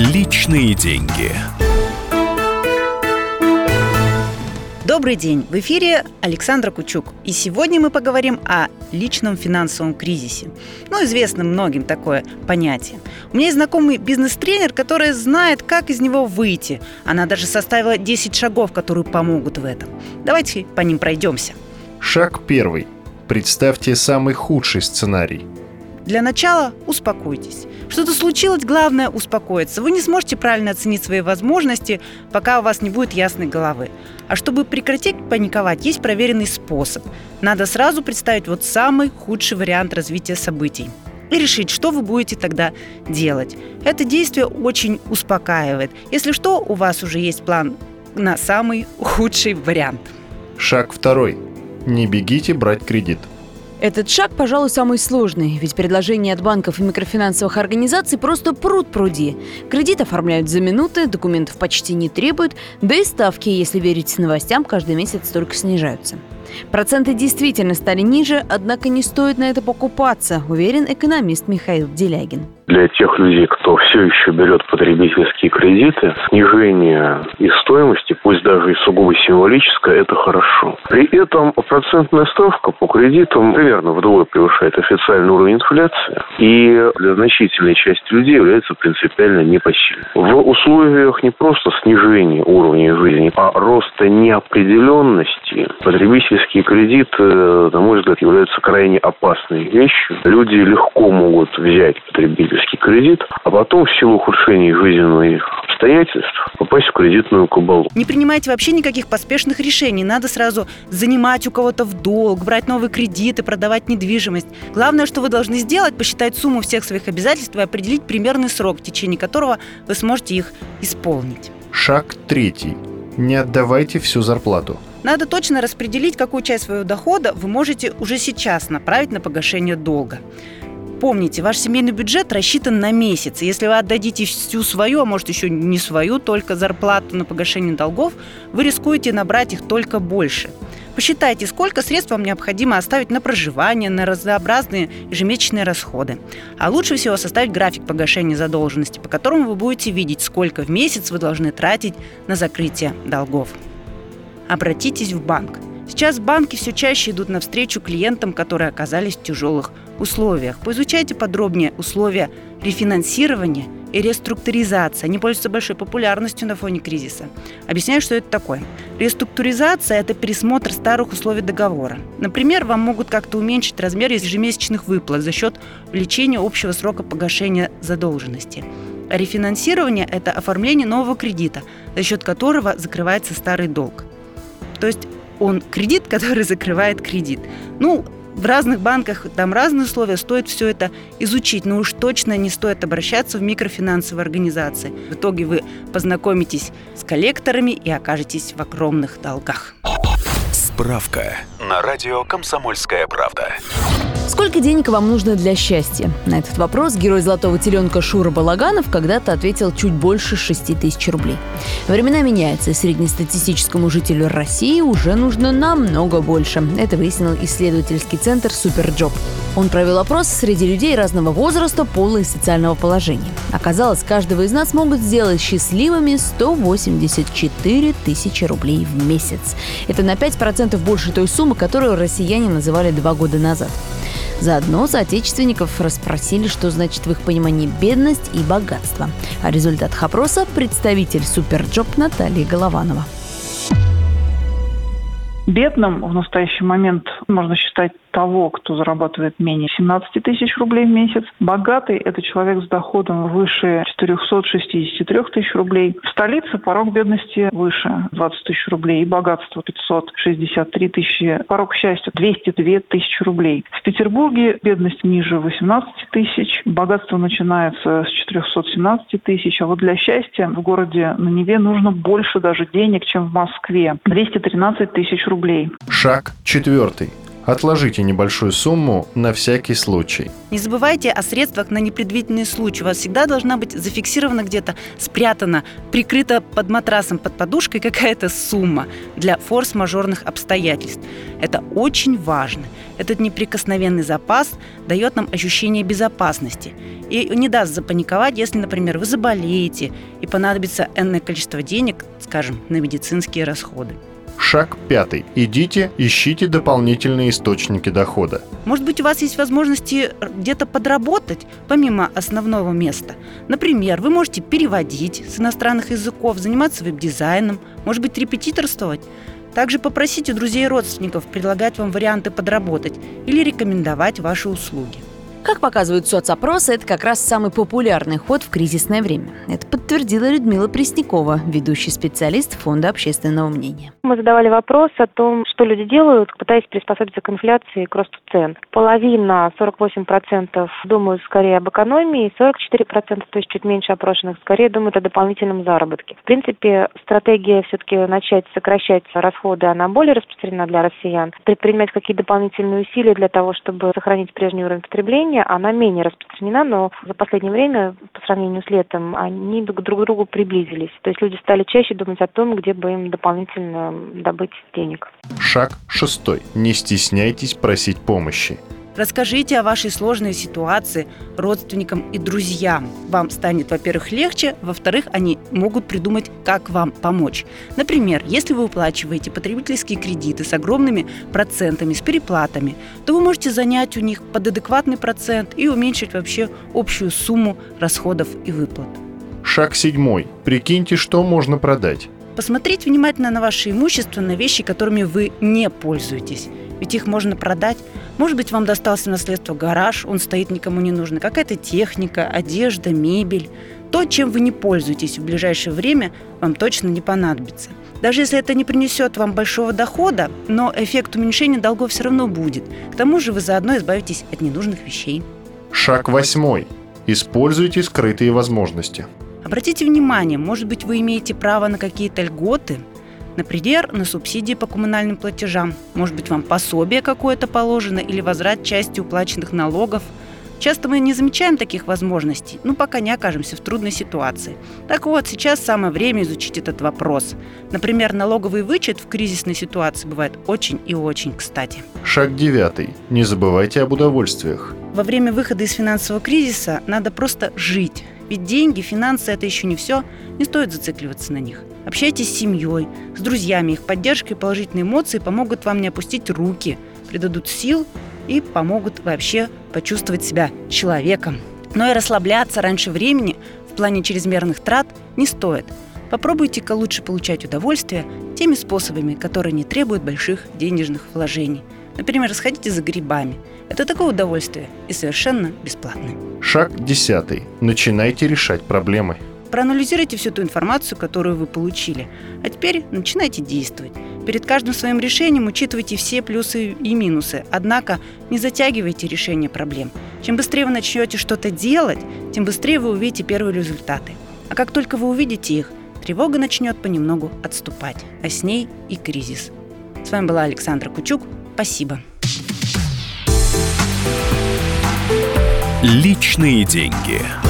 Личные деньги. Добрый день! В эфире Александра Кучук. И сегодня мы поговорим о личном финансовом кризисе. Ну, известно многим такое понятие. У меня есть знакомый бизнес-тренер, который знает, как из него выйти. Она даже составила 10 шагов, которые помогут в этом. Давайте по ним пройдемся. Шаг первый. Представьте самый худший сценарий. Для начала успокойтесь. Что-то случилось, главное успокоиться. Вы не сможете правильно оценить свои возможности, пока у вас не будет ясной головы. А чтобы прекратить паниковать, есть проверенный способ. Надо сразу представить вот самый худший вариант развития событий и решить, что вы будете тогда делать. Это действие очень успокаивает. Если что, у вас уже есть план на самый худший вариант. Шаг второй. Не бегите брать кредит. Этот шаг, пожалуй, самый сложный, ведь предложения от банков и микрофинансовых организаций просто пруд пруди. Кредит оформляют за минуты, документов почти не требуют, да и ставки, если верить новостям, каждый месяц только снижаются. Проценты действительно стали ниже, однако не стоит на это покупаться, уверен экономист Михаил Делягин для тех людей, кто все еще берет потребительские кредиты, снижение их стоимости, пусть даже и сугубо символическое, это хорошо. При этом процентная ставка по кредитам примерно вдвое превышает официальный уровень инфляции и для значительной части людей является принципиально непосильной. В условиях не просто снижения уровня жизни, а роста неопределенности потребительские кредиты, на мой взгляд, являются крайне опасной вещью. Люди легко могут взять потребительский потребительский кредит, а потом в силу ухудшения жизненных обстоятельств попасть в кредитную кабалу. Не принимайте вообще никаких поспешных решений. Надо сразу занимать у кого-то в долг, брать новые кредиты, продавать недвижимость. Главное, что вы должны сделать, посчитать сумму всех своих обязательств и определить примерный срок, в течение которого вы сможете их исполнить. Шаг третий. Не отдавайте всю зарплату. Надо точно распределить, какую часть своего дохода вы можете уже сейчас направить на погашение долга. Помните, ваш семейный бюджет рассчитан на месяц. Если вы отдадите всю свою, а может еще не свою, только зарплату на погашение долгов, вы рискуете набрать их только больше. Посчитайте, сколько средств вам необходимо оставить на проживание, на разнообразные ежемесячные расходы. А лучше всего составить график погашения задолженности, по которому вы будете видеть, сколько в месяц вы должны тратить на закрытие долгов. Обратитесь в банк – Сейчас банки все чаще идут навстречу клиентам, которые оказались в тяжелых условиях. Поизучайте подробнее условия рефинансирования и реструктуризации. Они пользуются большой популярностью на фоне кризиса. Объясняю, что это такое. Реструктуризация – это пересмотр старых условий договора. Например, вам могут как-то уменьшить размер ежемесячных выплат за счет увеличения общего срока погашения задолженности. А рефинансирование – это оформление нового кредита, за счет которого закрывается старый долг. То есть он кредит, который закрывает кредит. Ну, в разных банках там разные условия, стоит все это изучить, но уж точно не стоит обращаться в микрофинансовые организации. В итоге вы познакомитесь с коллекторами и окажетесь в огромных долгах. Справка на радио «Комсомольская правда». Сколько денег вам нужно для счастья? На этот вопрос герой «Золотого теленка» Шура Балаганов когда-то ответил чуть больше 6 тысяч рублей. Времена меняются, и среднестатистическому жителю России уже нужно намного больше. Это выяснил исследовательский центр «Superjob». Он провел опрос среди людей разного возраста, пола и социального положения. Оказалось, каждого из нас могут сделать счастливыми 184 тысячи рублей в месяц. Это на 5% больше той суммы, которую россияне называли два года назад. Заодно соотечественников расспросили, что значит в их понимании бедность и богатство. О результатах опроса представитель Superjob Наталья Голованова. Бедным в настоящий момент можно считать того, кто зарабатывает менее 17 тысяч рублей в месяц. Богатый – это человек с доходом выше 463 тысяч рублей. В столице порог бедности выше 20 тысяч рублей и богатство 563 тысячи. Порог счастья 202 тысячи рублей. В Петербурге бедность ниже 18 тысяч, богатство начинается с 417 тысяч, а вот для счастья в городе на Неве нужно больше даже денег, чем в Москве. 213 тысяч рублей. Шаг четвертый. Отложите небольшую сумму на всякий случай. Не забывайте о средствах на непредвиденные случаи. У вас всегда должна быть зафиксирована где-то, спрятана, прикрыта под матрасом, под подушкой какая-то сумма для форс-мажорных обстоятельств. Это очень важно. Этот неприкосновенный запас дает нам ощущение безопасности и не даст запаниковать, если, например, вы заболеете и понадобится энное количество денег, скажем, на медицинские расходы. Шаг пятый. Идите, ищите дополнительные источники дохода. Может быть, у вас есть возможности где-то подработать, помимо основного места. Например, вы можете переводить с иностранных языков, заниматься веб-дизайном, может быть, репетиторствовать. Также попросите друзей и родственников предлагать вам варианты подработать или рекомендовать ваши услуги. Как показывают соцопросы, это как раз самый популярный ход в кризисное время. Это подтвердила Людмила Преснякова, ведущий специалист Фонда общественного мнения. Мы задавали вопрос о том, что люди делают, пытаясь приспособиться к инфляции и к росту цен. Половина, 48% думают скорее об экономии, 44%, то есть чуть меньше опрошенных, скорее думают о дополнительном заработке. В принципе, стратегия все-таки начать сокращать расходы, она более распространена для россиян. Предпринимать какие-то дополнительные усилия для того, чтобы сохранить прежний уровень потребления, она менее распространена, но за последнее время, по сравнению с летом, они друг к другу приблизились. То есть люди стали чаще думать о том, где бы им дополнительно добыть денег. Шаг шестой. Не стесняйтесь просить помощи. Расскажите о вашей сложной ситуации родственникам и друзьям. Вам станет, во-первых, легче, во-вторых, они могут придумать, как вам помочь. Например, если вы уплачиваете потребительские кредиты с огромными процентами, с переплатами, то вы можете занять у них под адекватный процент и уменьшить вообще общую сумму расходов и выплат. Шаг седьмой. Прикиньте, что можно продать. Посмотреть внимательно на ваше имущество, на вещи, которыми вы не пользуетесь. Ведь их можно продать. Может быть, вам достался наследство гараж, он стоит никому не нужный. Какая-то техника, одежда, мебель. То, чем вы не пользуетесь в ближайшее время, вам точно не понадобится. Даже если это не принесет вам большого дохода, но эффект уменьшения долгов все равно будет. К тому же вы заодно избавитесь от ненужных вещей. Шаг восьмой. Используйте скрытые возможности. Обратите внимание, может быть, вы имеете право на какие-то льготы, например, на субсидии по коммунальным платежам. Может быть, вам пособие какое-то положено или возврат части уплаченных налогов. Часто мы не замечаем таких возможностей, ну, пока не окажемся в трудной ситуации. Так вот, сейчас самое время изучить этот вопрос. Например, налоговый вычет в кризисной ситуации бывает очень и очень кстати. Шаг девятый. Не забывайте об удовольствиях. Во время выхода из финансового кризиса надо просто жить. Ведь деньги, финансы – это еще не все, не стоит зацикливаться на них. Общайтесь с семьей, с друзьями, их поддержка и положительные эмоции помогут вам не опустить руки, придадут сил и помогут вообще почувствовать себя человеком. Но и расслабляться раньше времени в плане чрезмерных трат не стоит. Попробуйте-ка лучше получать удовольствие теми способами, которые не требуют больших денежных вложений. Например, сходите за грибами. Это такое удовольствие и совершенно бесплатное. Шаг десятый. Начинайте решать проблемы. Проанализируйте всю ту информацию, которую вы получили. А теперь начинайте действовать. Перед каждым своим решением учитывайте все плюсы и минусы. Однако не затягивайте решение проблем. Чем быстрее вы начнете что-то делать, тем быстрее вы увидите первые результаты. А как только вы увидите их, тревога начнет понемногу отступать, а с ней и кризис. С вами была Александра Кучук. Спасибо. Личные деньги.